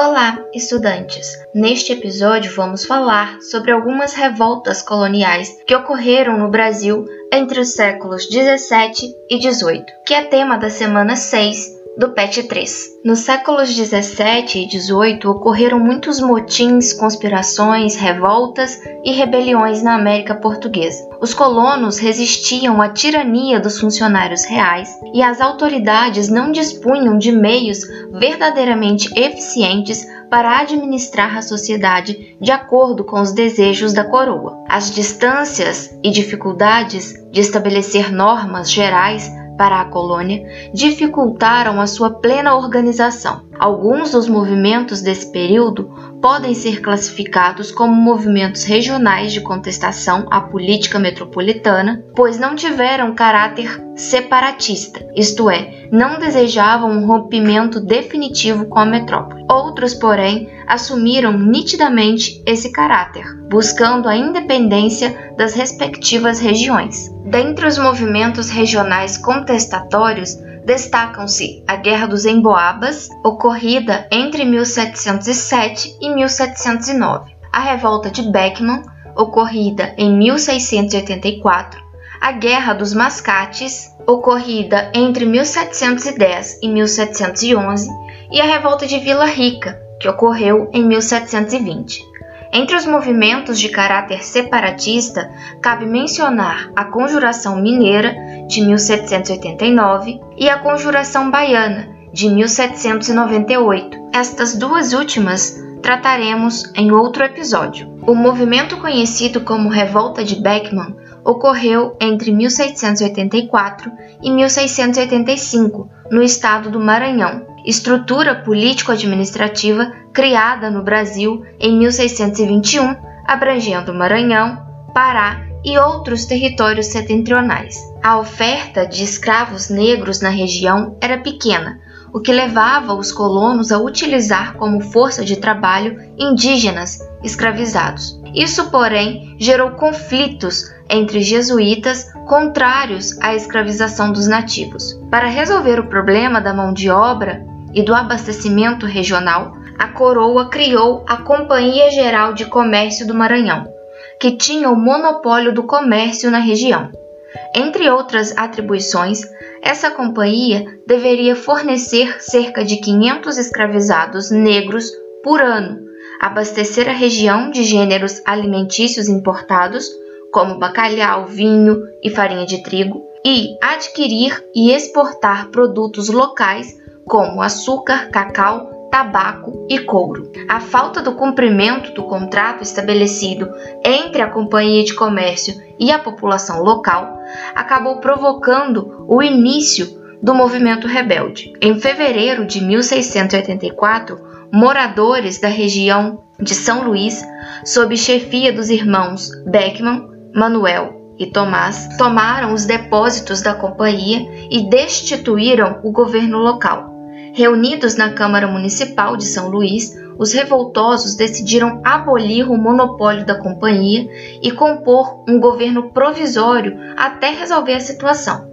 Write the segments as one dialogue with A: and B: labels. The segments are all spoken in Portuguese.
A: Olá, estudantes! Neste episódio vamos falar sobre algumas revoltas coloniais que ocorreram no Brasil entre os séculos 17 e 18, que é tema da semana 6 do PET 3. Nos séculos 17 e 18 ocorreram muitos motins, conspirações, revoltas e rebeliões na América Portuguesa. Os colonos resistiam à tirania dos funcionários reais e as autoridades não dispunham de meios verdadeiramente eficientes para administrar a sociedade de acordo com os desejos da coroa. As distâncias e dificuldades de estabelecer normas gerais para a colônia dificultaram a sua plena organização. Alguns dos movimentos desse período podem ser classificados como movimentos regionais de contestação à política metropolitana, pois não tiveram caráter separatista, isto é, não desejavam um rompimento definitivo com a metrópole. Outros, porém, assumiram nitidamente esse caráter, buscando a independência das respectivas regiões. Dentre os movimentos regionais contestatórios, destacam-se a Guerra dos Emboabas, ocorrida entre 1707 e 1709, a Revolta de Beckman, ocorrida em 1684, a Guerra dos Mascates, ocorrida entre 1710 e 1711, e a Revolta de Vila Rica, que ocorreu em 1720. Entre os movimentos de caráter separatista, cabe mencionar a Conjuração Mineira, de 1789, e a Conjuração Baiana, de 1798. Estas duas últimas trataremos em outro episódio. O movimento conhecido como Revolta de Beckman ocorreu entre 1684 e 1685, no estado do Maranhão, estrutura político-administrativa criada no Brasil em 1621, abrangendo Maranhão, Pará e outros territórios setentrionais. A oferta de escravos negros na região era pequena, o que levava os colonos a utilizar como força de trabalho indígenas escravizados. Isso, porém, gerou conflitos entre jesuítas contrários à escravização dos nativos. Para resolver o problema da mão de obra e do abastecimento regional, a coroa criou a Companhia Geral de Comércio do Maranhão, que tinha o monopólio do comércio na região. Entre outras atribuições, essa companhia deveria fornecer cerca de 500 escravizados negros por ano, abastecer a região de gêneros alimentícios importados, como bacalhau, vinho e farinha de trigo, e adquirir e exportar produtos locais como açúcar, cacau, tabaco e couro. A falta do cumprimento do contrato estabelecido entre a Companhia de Comércio e a população local acabou provocando o início do movimento rebelde. Em fevereiro de 1684, moradores da região de São Luís, sob chefia dos irmãos Beckman, Manuel e Tomás, tomaram os depósitos da companhia e destituíram o governo local. Reunidos na Câmara Municipal de São Luís, os revoltosos decidiram abolir o monopólio da companhia e compor um governo provisório até resolver a situação.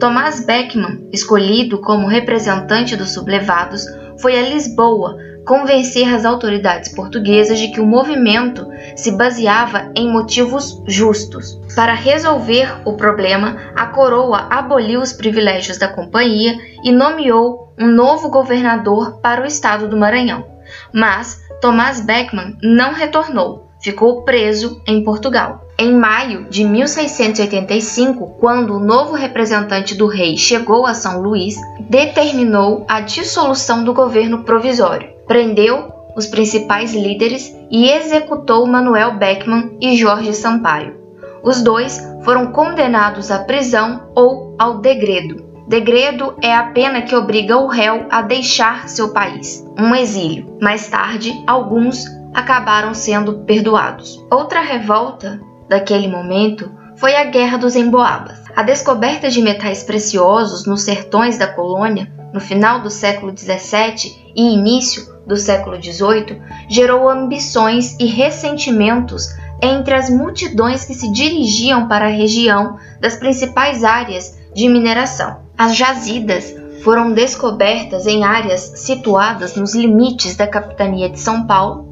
A: Tomás Beckman, escolhido como representante dos sublevados, foi a Lisboa convencer as autoridades portuguesas de que o movimento se baseava em motivos justos. Para resolver o problema, a coroa aboliu os privilégios da companhia e nomeou um novo governador para o estado do Maranhão. Mas Tomás Beckman não retornou, ficou preso em Portugal. Em maio de 1685, quando o novo representante do rei chegou a São Luís, determinou a dissolução do governo provisório prendeu os principais líderes e executou Manuel Beckman e Jorge Sampaio. Os dois foram condenados à prisão ou ao degredo. Degredo é a pena que obriga o réu a deixar seu país, um exílio. Mais tarde, alguns acabaram sendo perdoados. Outra revolta daquele momento foi a Guerra dos Emboabas. A descoberta de metais preciosos nos sertões da colônia no final do século XVII e início do século XVIII, gerou ambições e ressentimentos entre as multidões que se dirigiam para a região das principais áreas de mineração. As jazidas foram descobertas em áreas situadas nos limites da capitania de São Paulo.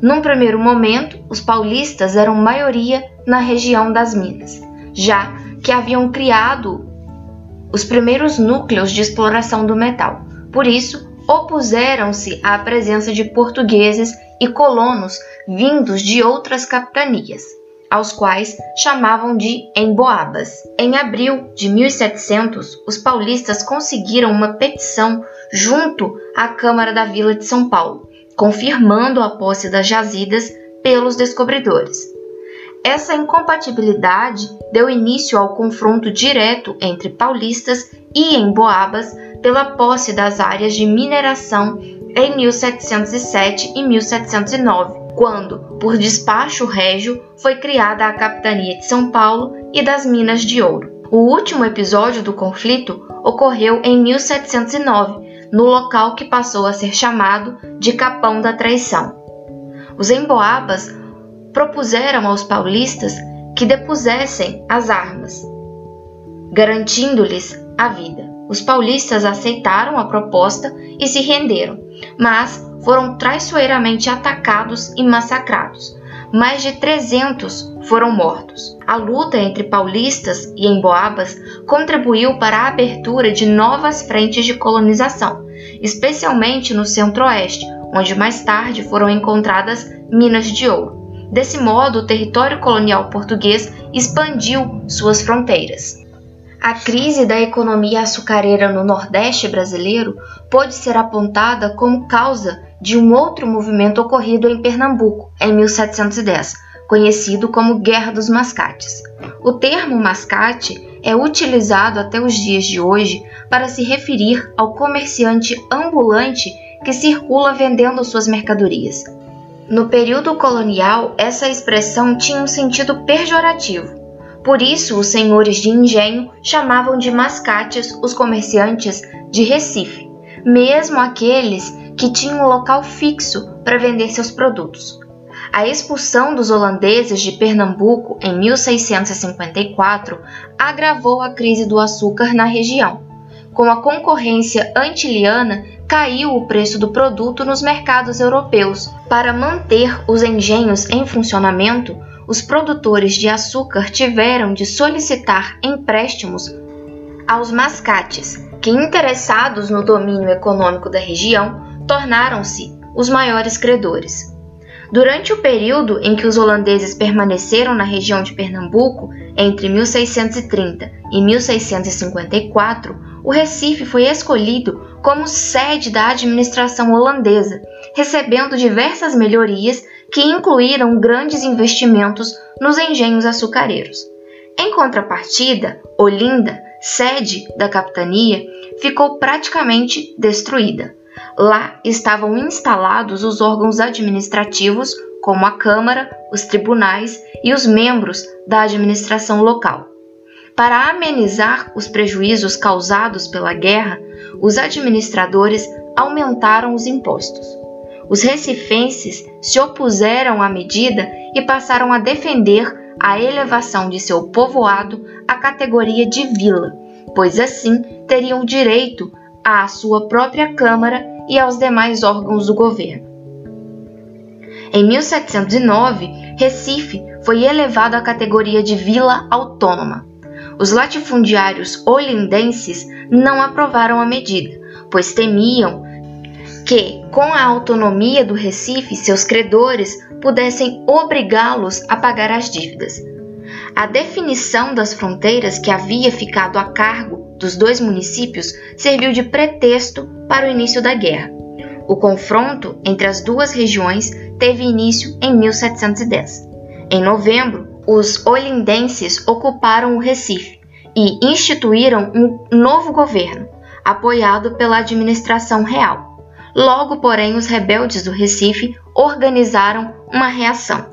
A: Num primeiro momento, os paulistas eram maioria na região das Minas, já que haviam criado os primeiros núcleos de exploração do metal. Por isso, opuseram-se à presença de portugueses e colonos vindos de outras capitanias, aos quais chamavam de emboabas. Em abril de 1700, os paulistas conseguiram uma petição junto à Câmara da Vila de São Paulo, confirmando a posse das jazidas pelos descobridores. Essa incompatibilidade deu início ao confronto direto entre paulistas e emboabas pela posse das áreas de mineração em 1707 e 1709, quando, por despacho régio, foi criada a Capitania de São Paulo e das Minas de Ouro. O último episódio do conflito ocorreu em 1709, no local que passou a ser chamado de Capão da Traição. Os emboabas propuseram aos paulistas que depusessem as armas, garantindo-lhes a vida. Os paulistas aceitaram a proposta e se renderam, mas foram traiçoeiramente atacados e massacrados. Mais de 300 foram mortos. A luta entre paulistas e emboabas contribuiu para a abertura de novas frentes de colonização, especialmente no centro-oeste, onde mais tarde foram encontradas minas de ouro. Desse modo, o território colonial português expandiu suas fronteiras. A crise da economia açucareira no Nordeste brasileiro pode ser apontada como causa de um outro movimento ocorrido em Pernambuco em 1710, conhecido como Guerra dos Mascates. O termo mascate é utilizado até os dias de hoje para se referir ao comerciante ambulante que circula vendendo suas mercadorias. No período colonial, essa expressão tinha um sentido pejorativo. Por isso, os senhores de engenho chamavam de mascates os comerciantes de Recife, mesmo aqueles que tinham um local fixo para vender seus produtos. A expulsão dos holandeses de Pernambuco em 1654 agravou a crise do açúcar na região. Com a concorrência antiliana, caiu o preço do produto nos mercados europeus. Para manter os engenhos em funcionamento, os produtores de açúcar tiveram de solicitar empréstimos aos mascates, que, interessados no domínio econômico da região, tornaram-se os maiores credores. Durante o período em que os holandeses permaneceram na região de Pernambuco, entre 1630 e 1654, o Recife foi escolhido como sede da administração holandesa, recebendo diversas melhorias que incluíram grandes investimentos nos engenhos açucareiros. Em contrapartida, Olinda, sede da capitania, ficou praticamente destruída. Lá estavam instalados os órgãos administrativos, como a Câmara, os tribunais e os membros da administração local. Para amenizar os prejuízos causados pela guerra, os administradores aumentaram os impostos. Os recifenses se opuseram à medida e passaram a defender a elevação de seu povoado à categoria de vila, pois assim teriam direito à sua própria Câmara e aos demais órgãos do governo. Em 1709, Recife foi elevado à categoria de vila autônoma. Os latifundiários olindenses não aprovaram a medida, pois temiam que, com a autonomia do Recife, seus credores pudessem obrigá-los a pagar as dívidas. A definição das fronteiras que havia ficado a cargo dos dois municípios serviu de pretexto para o início da guerra. O confronto entre as duas regiões teve início em 1710. Em novembro, os olindenses ocuparam o Recife e instituíram um novo governo, apoiado pela administração real. Logo, porém, os rebeldes do Recife organizaram uma reação,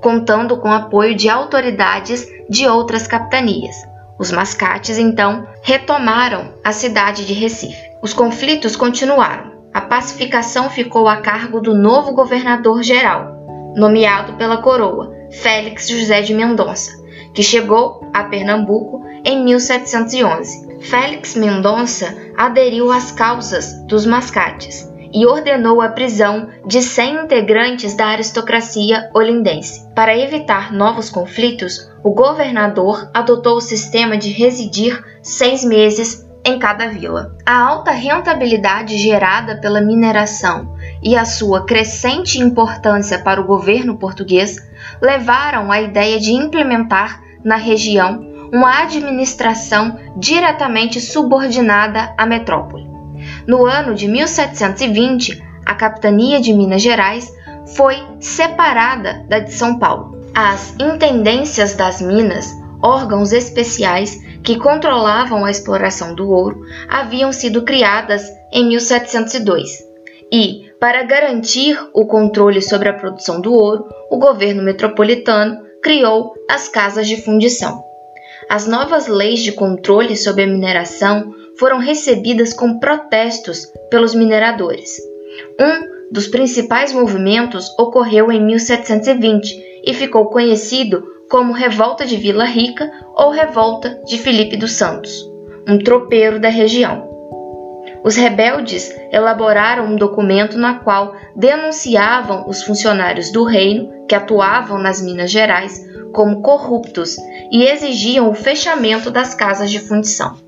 A: contando com apoio de autoridades de outras capitanias. Os mascates então retomaram a cidade de Recife. Os conflitos continuaram. A pacificação ficou a cargo do novo governador geral, nomeado pela coroa, Félix José de Mendonça, que chegou a Pernambuco em 1711. Félix Mendonça aderiu às causas dos mascates e ordenou a prisão de 100 integrantes da aristocracia olindense. Para evitar novos conflitos, o governador adotou o sistema de residir seis meses em cada vila. A alta rentabilidade gerada pela mineração e a sua crescente importância para o governo português levaram à ideia de implementar na região uma administração diretamente subordinada à metrópole. No ano de 1720, a capitania de Minas Gerais foi separada da de São Paulo. As intendências das minas, órgãos especiais que controlavam a exploração do ouro, haviam sido criadas em 1702. E, para garantir o controle sobre a produção do ouro, o governo metropolitano criou as casas de fundição. As novas leis de controle sobre a mineração foram recebidas com protestos pelos mineradores. Um dos principais movimentos ocorreu em 1720 e ficou conhecido como Revolta de Vila Rica ou Revolta de Felipe dos Santos, um tropeiro da região. Os rebeldes elaboraram um documento na qual denunciavam os funcionários do reino que atuavam nas Minas Gerais como corruptos e exigiam o fechamento das casas de fundição.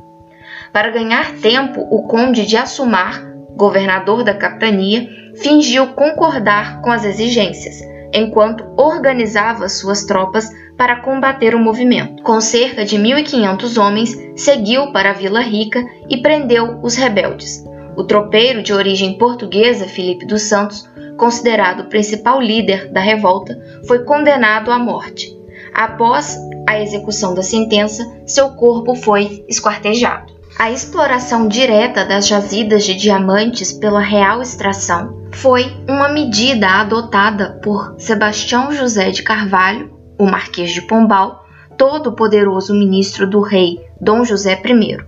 A: Para ganhar tempo, o conde de Assumar, governador da capitania, fingiu concordar com as exigências, enquanto organizava suas tropas para combater o movimento. Com cerca de 1.500 homens, seguiu para a Vila Rica e prendeu os rebeldes. O tropeiro de origem portuguesa Felipe dos Santos, considerado o principal líder da revolta, foi condenado à morte. Após a execução da sentença, seu corpo foi esquartejado. A exploração direta das jazidas de diamantes pela real extração foi uma medida adotada por Sebastião José de Carvalho, o Marquês de Pombal, todo poderoso ministro do rei Dom José I.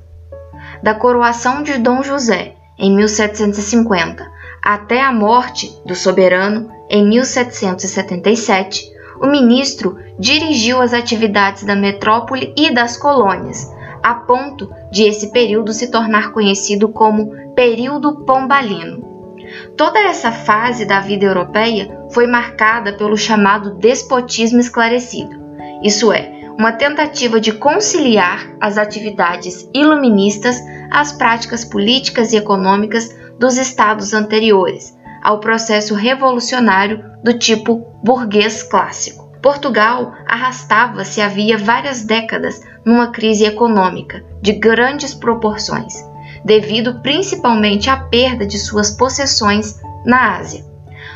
A: Da coroação de Dom José em 1750 até a morte do soberano em 1777, o ministro dirigiu as atividades da metrópole e das colônias, a ponto de esse período se tornar conhecido como período pombalino. Toda essa fase da vida europeia foi marcada pelo chamado despotismo esclarecido, isso é, uma tentativa de conciliar as atividades iluministas às práticas políticas e econômicas dos estados anteriores, ao processo revolucionário do tipo burguês clássico. Portugal arrastava-se havia várias décadas numa crise econômica de grandes proporções, devido principalmente à perda de suas possessões na Ásia.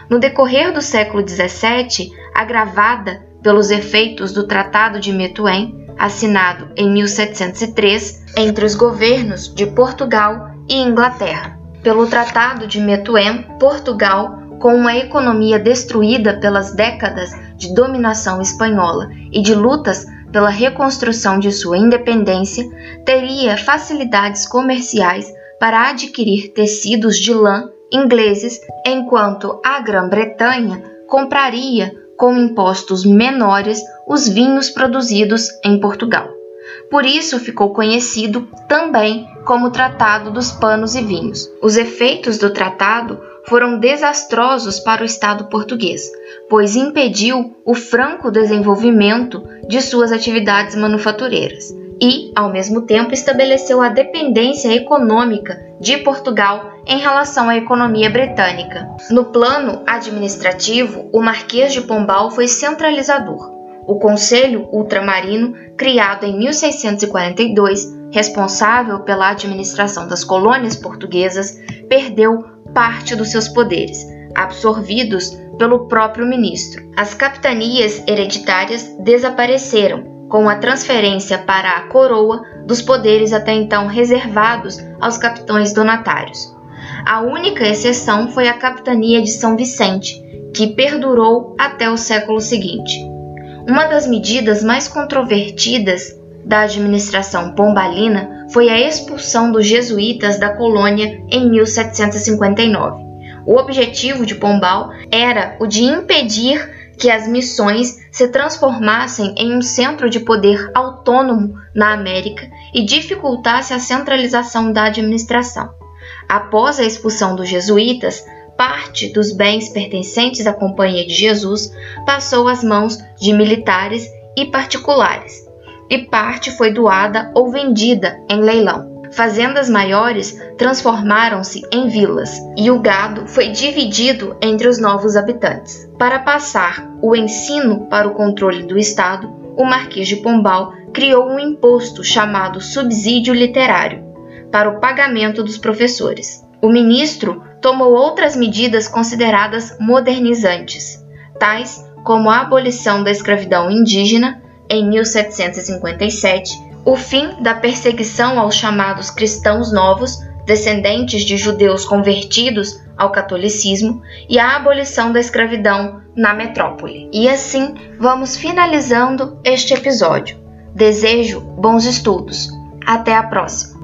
A: No decorrer do século XVII, agravada pelos efeitos do Tratado de Methuen, assinado em 1703 entre os governos de Portugal e Inglaterra. Pelo Tratado de Methuen, Portugal, com uma economia destruída pelas décadas de dominação espanhola e de lutas pela reconstrução de sua independência, teria facilidades comerciais para adquirir tecidos de lã ingleses, enquanto a Grã-Bretanha compraria com impostos menores os vinhos produzidos em Portugal. Por isso ficou conhecido também como Tratado dos Panos e Vinhos. Os efeitos do tratado foram desastrosos para o Estado português, pois impediu o franco desenvolvimento de suas atividades manufatureiras e, ao mesmo tempo, estabeleceu a dependência econômica de Portugal em relação à economia britânica. No plano administrativo, o Marquês de Pombal foi centralizador. O Conselho Ultramarino, criado em 1642, responsável pela administração das colônias portuguesas, perdeu parte dos seus poderes, absorvidos pelo próprio ministro. As capitanias hereditárias desapareceram com a transferência para a coroa dos poderes até então reservados aos capitães donatários. A única exceção foi a capitania de São Vicente, que perdurou até o século seguinte. Uma das medidas mais controvertidas da administração pombalina foi a expulsão dos jesuítas da colônia em 1759. O objetivo de Pombal era o de impedir que as missões se transformassem em um centro de poder autônomo na América e dificultasse a centralização da administração. Após a expulsão dos jesuítas, parte dos bens pertencentes à Companhia de Jesus passou às mãos de militares e particulares, e parte foi doada ou vendida em leilão. Fazendas maiores transformaram-se em vilas e o gado foi dividido entre os novos habitantes. Para passar o ensino para o controle do Estado, o Marquês de Pombal criou um imposto chamado subsídio literário para o pagamento dos professores. O ministro tomou outras medidas consideradas modernizantes, tais como a abolição da escravidão indígena em 1757 o fim da perseguição aos chamados cristãos novos, descendentes de judeus convertidos ao catolicismo, e a abolição da escravidão na metrópole. E assim vamos finalizando este episódio. Desejo bons estudos. Até a próxima!